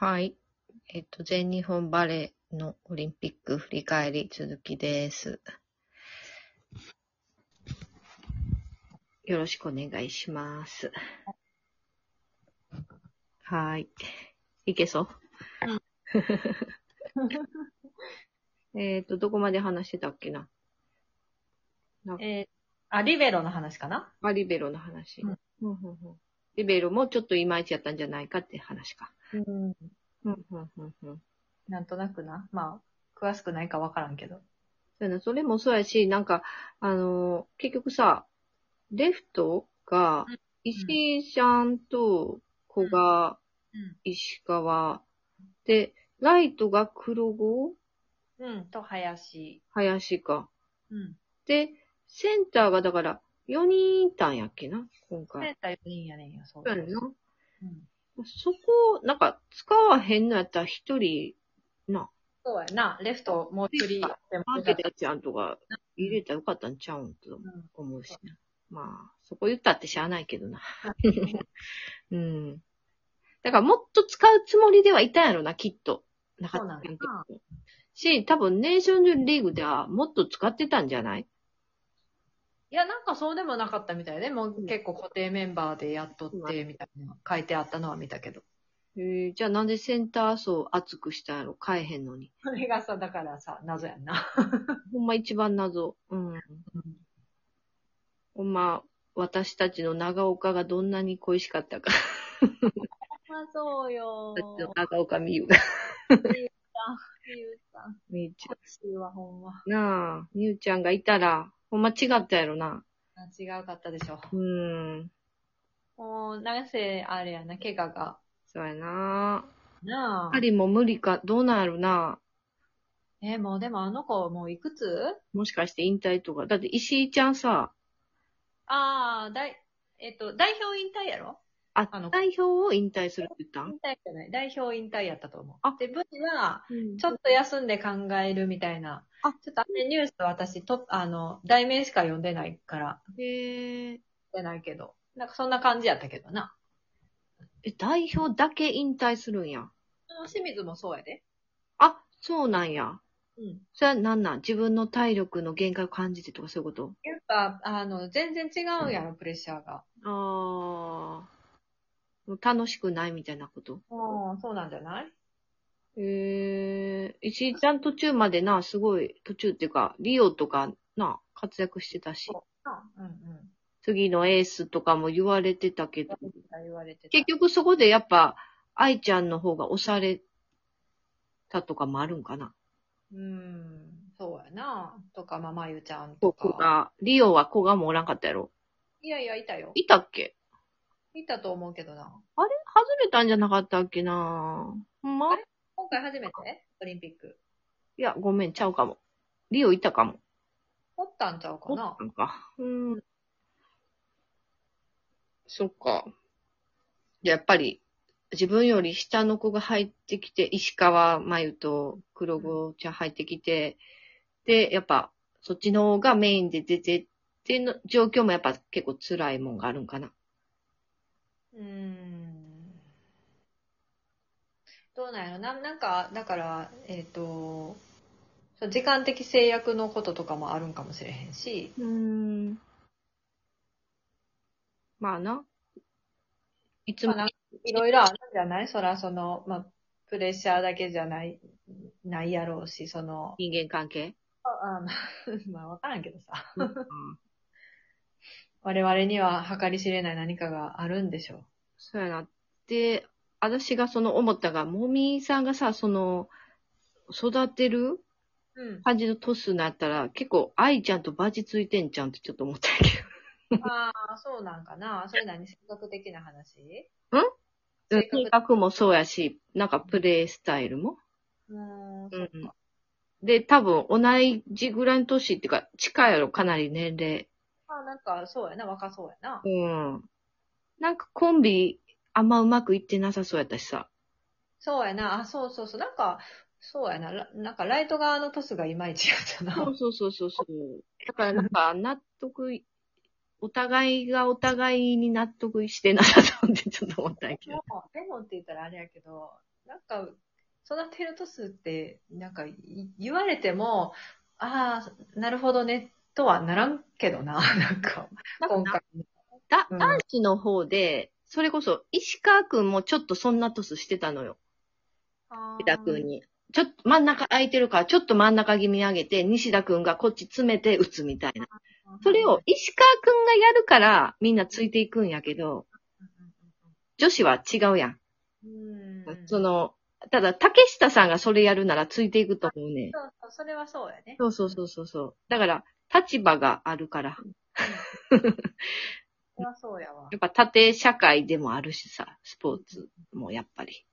はい。えっと、全日本バレーのオリンピック振り返り続きです。よろしくお願いします。はい。いけそう？えっと、どこまで話してたっけな？えーあ、リベロの話かな？あ、リベロの話。うんうんうんうんリベロもちょっといまいちやったんじゃないかって話か。うん。うんうんうんうんなんとなくな。まあ、詳しくないかわからんけど。そうそれもそうやし、なんか、あのー結局さ、レフトがうん、石井ちゃんと古賀、うん。石川、で、ライトが黒子？うん。と、林。林か。うん。で、センターがだから、4人いたんやっけな？今セ回。ンター4人やねんよ、そうそうやんな。うん。そこ、なんか、使わへんのやったら一人、な、そうやな。レフト、もう一人マーケタちゃんとか入れたらよかったんちゃうんとうん思うしな。まあ、そこ言ったってしゃあないけどな。うん。だからもっと使うつもりではいたんやろな、きっと。中そうなんや田監督し、多分ネーションズリーグではもっと使ってたんじゃない？いや、なんかそうでもなかったみたいで、もう結構固定メンバーでやっとって、みたいな書いてあったのは見たけど。えー、じゃあなんでセンター層厚くしたんやろ変えへんのに。それがさ、だからさ、謎やんな。ほんま一番謎。うん。ほんま、私たちの長岡がどんなに恋しかったか。ま あ、そうよ私の長岡美優が。みゆさん。みゆちゃん。なあ、みゆちゃんがいたら、ほんま違ったやろな。あ違うかったでしょ。うん。もう、なんせ、あれやな、怪我が。そうやな。なあ。パリも無理か、どうなんやろな。え、もうでもあの子、もういくつ？もしかして引退とか。だって石井ちゃんさ、ああ、代、えっと、代表引退やろ？あ、あの代表を引退するって言った？ん引退じゃない。代表引退やったと思う。あで、ブチは、うんちょっと休んで考えるみたいな。あちょっとあれニュース私と、あの、題名しか読んでないから、へえ。読んでないけど。なんかそんな感じやったけどな。え、代表だけ引退するんや？あの清水もそうやで。あ、そうなんや。うん。それはなんなん？自分の体力の限界を感じてとかそういうこと？やっぱ、あの、全然違うんやろ、プレッシャーが。ああ。楽しくないみたいなこと？ああ、そうなんじゃない？へえ。石井ちゃん途中までな、すごい、途中っていうか、リオとかな、活躍してたし、あうんうん。次のエースとかも言われてたけど、言われてた。結局そこでやっぱ、愛ちゃんの方が押されたとかもあるんかな？うん、そうやな。とか、まあ、まゆちゃんことか。が、リオは古賀もおらんかったやろ？いやいや、いたよ。いたっけ？いたと思うけどな。あれ？外れたんじゃなかったっけな？ほんま？あれ？今回初めて？オリンピック。いや、ごめん、ちゃうかも。リオいたかも。おったんちゃうかな？なんか。うん。そっか。やっぱり、自分より下の子が入ってきて、石川真由と黒子ちゃん入ってきて、で、やっぱ、そっちの方がメインで出てっていうの状況もやっぱ結構辛いもんがあるんかな。うーん。どうなんやろな、なんか、だから、えっ、と、そう時間的制約のこととかもあるんかもしれへんし、うーん。まあな。いつもまあ、いろいろあるんじゃない？そら、その、まあ、プレッシャーだけじゃない、ないやろうし、その、人間関係？ああ まあ、わからんけどさ。うん我々には計り知れない何かがあるんでしょう。そうやな。で、私がその思ったが、もみさんがさ、その、育てるうん。感じのトスになったら、結構愛ちゃんとバチついてんちゃうんってちょっと思ったけああ、そうなんかな。それ何？性格的な話？ど。性性格格もそうやし、なんかプレイスタイルも。うーん、うそっか。で、多分同じぐらいの年っていうか、近いやろ、かなり年齢。あなんか、そうやな、若そうやな。うん。なんかコンビ、あんまうまくいってなさそうやったしさ。そうやな。あ、そうそうそう。なんか、そうやな。らなんか、ライト側のトスがいまいちやったな。そうそうそうそうそう。だからなんか納得いお互いがお互いに納得してなさそうってちょっと思ったんやけど。でも、でもって言ったらあれやけど、なんか、育てるとすって、なんかい言われても、ああ、なるほどね、とはならんけどな、なんか、今回。うんだ男子の方で、それこそ石川くんもちょっとそんなトスしてたのよ。西田くんに。ちょっと真ん中空いてるから、ちょっと真ん中気味上げて、西田くんがこっち詰めて打つみたいな。それを、石川くんがやるから、みんなついていくんやけど、女子は違うやん。うん、うんその、ただ、竹下さんがそれやるならついていくと思うね。そうそう、それはそうやね。そうそうそうそうそう。だから、立場があるから。そうやわや。っぱ縦社会でもあるしさ、スポーツもやっぱり。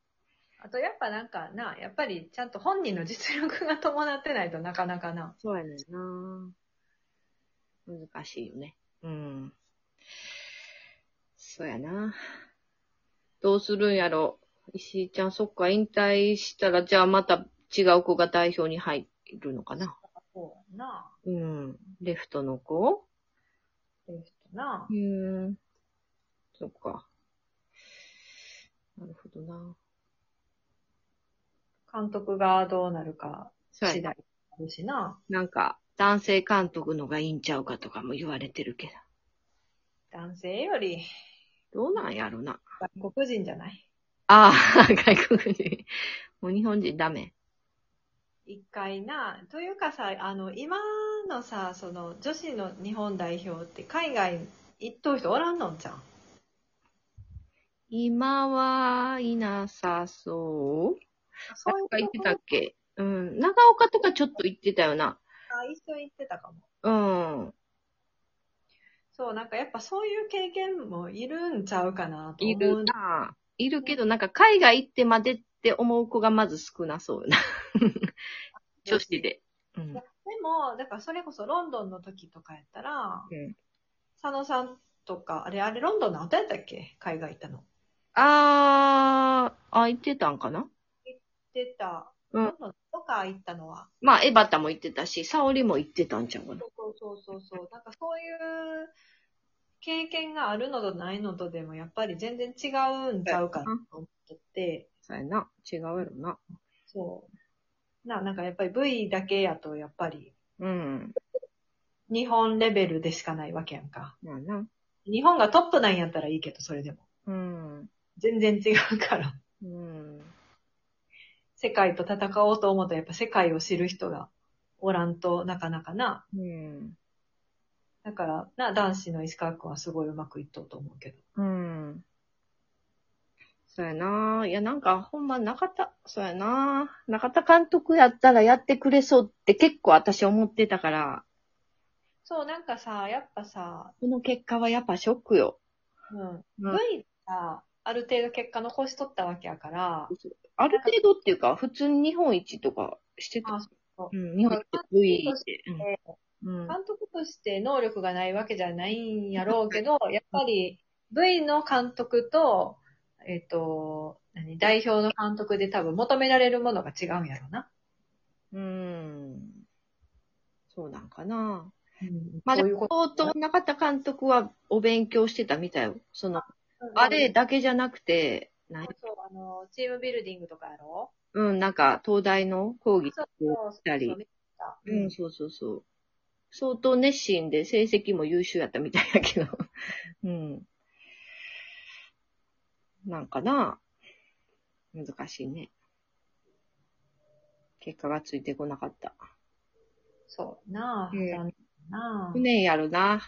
あとやっぱなんかな、やっぱりちゃんと本人の実力が伴ってないとなかなかな。そうやねんな難しいよね。うん。そうやなどうするんやろ。石井ちゃん、そっか、引退したら、じゃあまた違う子が代表に入るのかな。そうやな。うん。レフトの子？レフトなう。ーん。そっか。なるほどな。監督がどうなるか。次第あるしな。なんか、男性監督のがいいんちゃうかとかも言われてるけど。男性よりどうなんやろな。外国人じゃない？ああ、外国人。もう日本人ダメ。一回な、というかさ、あの、今のさ、その、女子の日本代表って海外行っとる人おらんのんじゃん。今はいなさそう。そうなんか言ってたっけ？うん。長岡とかちょっと言ってたよな。あ、一緒に行ってたかも。うん。そう、なんかやっぱそういう経験もいるんちゃうかなとい思うる。な。いるけど、なんか海外行ってまでって思う子がまず少なそうよな。女子で。うん。でも、だからそれこそロンドンの時とかやったら、うん佐野さんとか、あれ、あれ、ロンドンの後やったっけ？海外行ったの。あー、あ、言ってたんかな？出た。うんロンドンとか行ったのは。まあ、エバタも言ってたし、沙織も言ってたんちゃうかな。そうそうそうそう。なんかそういう経験があるのとないのとでもやっぱり全然違うんちゃうかなと思って、そうやな。違うやろな。そう。な、なんかやっぱり V だけやとやっぱりうん。日本レベルでしかないわけやんか。まあな。日本がトップなんやったらいいけど、それでも。うん。全然違うから。うん。世界と戦おうと思うとやっぱ世界を知る人がおらんとなかなかな。うん。だから、な、男子の石川君はすごいうまくいっとうと思うけど。うん。そうやな。いや、なんか、ほんま、中田、そうやな。中田監督やったらやってくれそうって結構私思ってたから、そう、なんかさ、やっぱさ、この結果はやっぱショックよ。うん。うん V がある程度結果残しとったわけやから、ある程度っていうか、普通に日本一とかしてた。あそううん、日本一 V で。でうん。監督として能力がないわけじゃないんやろうけど、やっぱり V の監督と、えっ、と、何、代表の監督で多分求められるものが違うんやろな。うん。そうなんかな。うんまあでも相当中田監督はお勉強してたみたいよ。その、と。あれだけじゃなくて、そう、あの、チームビルディングとかやろ？うん、なんか、東大の講義をしたりうん、そうそうそう。相当熱心で成績も優秀やったみたいやけど。うん。なんかな。難しいね。結果がついてこなかった。そうなあ、うん残念なあ無念やろな。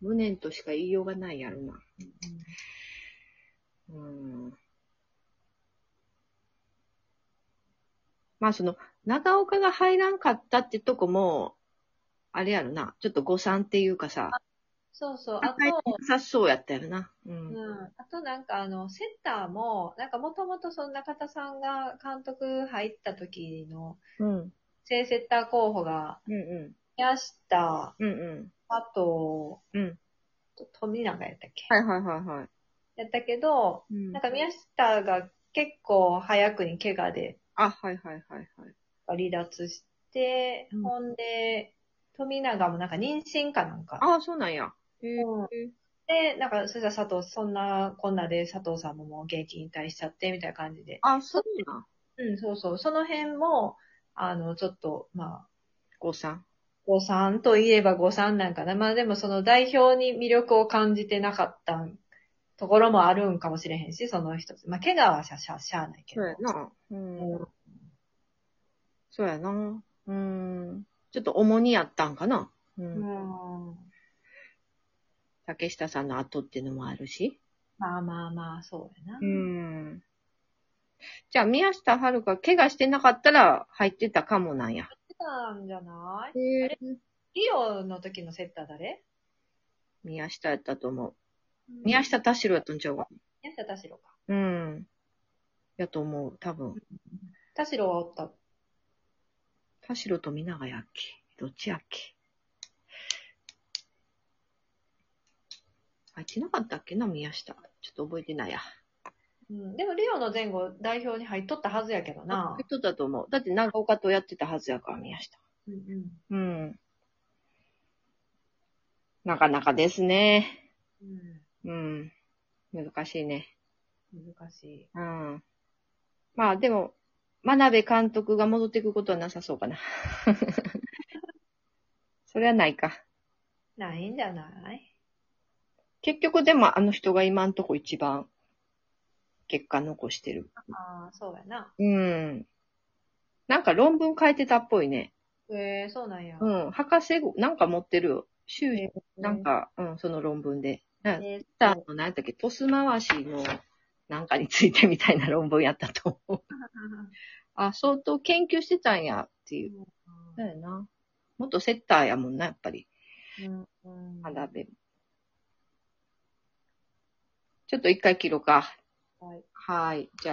無念としか言いようがないやろな。うん。まあその、長岡が入らんかったってとこも、あれやろな。ちょっと誤算っていうかさ、そうそう。あ入と、さそうやったよな。う。うんん。あとなんかあの、セッターも、なんかもともとその中田さんが監督入った時のうん。正セッター候補が、うんう宮下、ん。うんうん。あと、うん。と富永やったっけ、はいはいはいはい。やったけど、うんなんか宮下が結構早くに怪我であ、はいはいはいはい。離脱して、うんほんで、富永もなんか妊娠かなんか。ああ、そうなんや。へうんで、なんか、そしたら佐藤、そんなこんなで佐藤さんももう現役引退しちゃって、みたいな感じで。あ、そうなん。うん、そうそう。その辺も、あの、ちょっと、まあ、誤算。誤算といえば誤算なんかな。まあでもその代表に魅力を感じてなかったところもあるんかもしれへんし、その一つ。まあ、怪我はしゃ、しゃ、しゃあないけど。そうやな。うん。そうやな。うん。ちょっと重荷やったんかな。う。うんん。竹下さんの後っていうのもあるし。まあまあまあ、そうやな。ん。じゃあ、宮下遥が怪我してなかったら入ってたかもなんや。なんじゃない？へれ？リオの時のセッター誰？宮下やったと思う。宮下田代やったんちゃうか。宮下田代か。うん。やと思う、多分。田代はおった？田代と皆がやっけ？どっちやっけ？あいついなかったっけな、宮下。ちょっと覚えてないや。うん。でもリオの前後代表に入っとったはずやけどな。人だと思う。だって長岡とやってたはずやから、宮下。うんうん。うん。なかなかですね。うん。うん。難しいね。難しい。うん。まあでも、真鍋監督が戻ってくることはなさそうかな。それはないか。ないんじゃない？結局でもあの人が今んとこ一番結果残してる。ああ、そうやな。うん。なんか論文変えてたっぽいね。ええそうなんや。うん。博士号、なんか持ってるよ。修士、えーなん、か、うん、その論文で。なえーあの、何やったっけ、トス回しのなんかについてみたいな論文やったと思う。あ、相当研究してたんやっていう。だよな。元セッターやもんな、やっぱり。うんうん学べ。ちょっと一回切ろうか。はいはい。じゃあ